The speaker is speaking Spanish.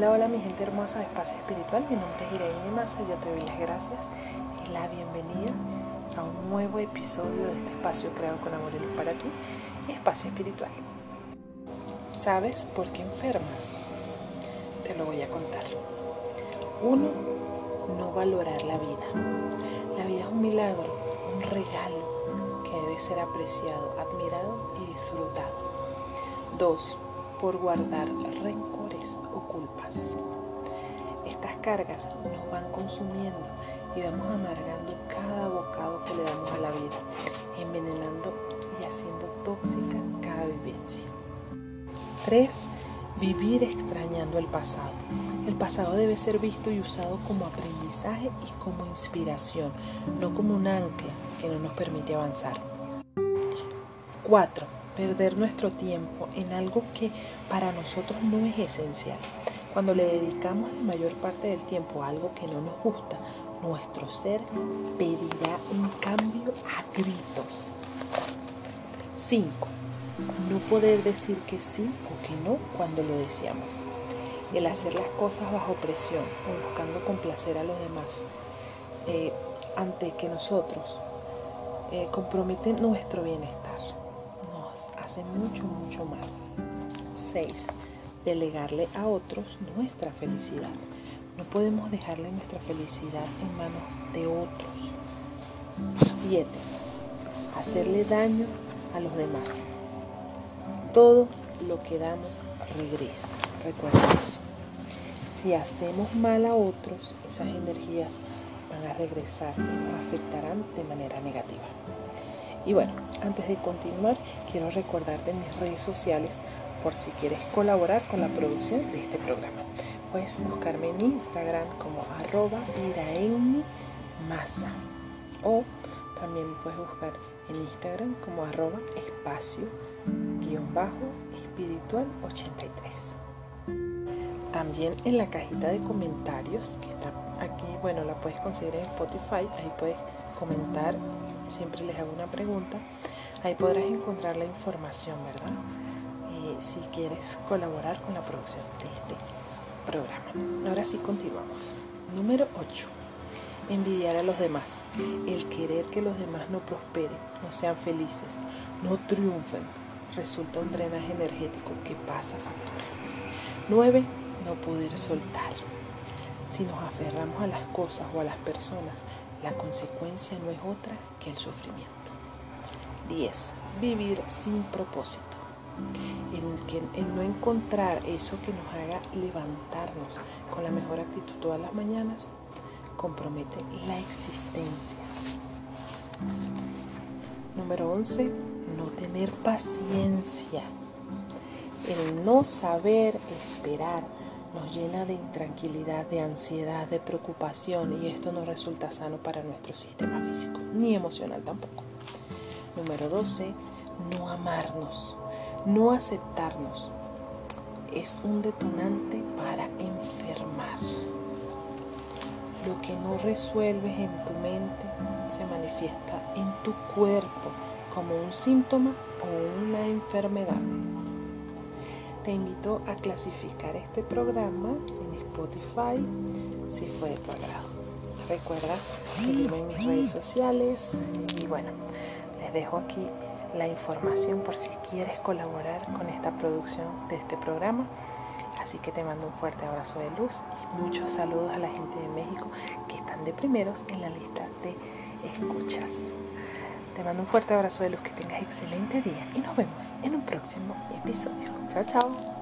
Hola, hola mi gente hermosa de Espacio Espiritual, mi nombre es Irene Massa, yo te doy las gracias y la bienvenida a un nuevo episodio de este espacio creado con amor y luz para ti, Espacio Espiritual. ¿Sabes por qué enfermas? Te lo voy a contar. Uno, no valorar la vida. La vida es un milagro, un regalo que debe ser apreciado, admirado y disfrutado. Dos, por guardar o culpas. Estas cargas nos van consumiendo y vamos amargando cada bocado que le damos a la vida, envenenando y haciendo tóxica cada vivencia. 3. Vivir extrañando el pasado. El pasado debe ser visto y usado como aprendizaje y como inspiración, no como un ancla que no nos permite avanzar. 4 perder nuestro tiempo en algo que para nosotros no es esencial. Cuando le dedicamos la mayor parte del tiempo a algo que no nos gusta, nuestro ser pedirá un cambio a gritos. 5. No poder decir que sí o que no cuando lo deseamos. El hacer las cosas bajo presión o buscando complacer a los demás eh, ante que nosotros eh, comprometen nuestro bienestar hace mucho, mucho mal. 6. Delegarle a otros nuestra felicidad. No podemos dejarle nuestra felicidad en manos de otros. 7. Hacerle daño a los demás. Todo lo que damos regresa. Recuerda eso. Si hacemos mal a otros, esas energías van a regresar y nos afectarán de manera negativa. Y bueno, antes de continuar, quiero recordarte mis redes sociales por si quieres colaborar con la producción de este programa. Puedes buscarme en Instagram como arroba masa o también puedes buscar en Instagram como arroba espacio guion bajo espiritual 83. También en la cajita de comentarios que está aquí, bueno, la puedes conseguir en Spotify, ahí puedes comentar siempre les hago una pregunta. Ahí podrás encontrar la información, ¿verdad? Si quieres colaborar con la producción de este programa. Ahora sí continuamos. Número 8. Envidiar a los demás. El querer que los demás no prosperen, no sean felices, no triunfen, resulta un drenaje energético que pasa factura. 9. No poder soltar. Si nos aferramos a las cosas o a las personas, la consecuencia no es otra que el sufrimiento. 10. Vivir sin propósito. El, no encontrar eso que nos haga levantarnos con la mejor actitud todas las mañanas compromete la existencia. Número 11. No tener paciencia. El no saber esperar nos llena de intranquilidad, de ansiedad, de preocupación y esto no resulta sano para nuestro sistema físico, ni emocional tampoco. Número 12, no amarnos, no aceptarnos. Es un detonante para enfermar. Lo que no resuelves en tu mente se manifiesta en tu cuerpo como un síntoma o una enfermedad te invito a clasificar este programa en Spotify si fue de tu agrado. Recuerda seguirme en mis redes sociales y bueno, les dejo aquí la información por si quieres colaborar con esta producción de este programa. Así que te mando un fuerte abrazo de luz y muchos saludos a la gente de México que están de primeros en la lista de escuchas. Te mando un fuerte abrazo de luz, que tengas excelente día y nos vemos en un próximo episodio. Chao, chao.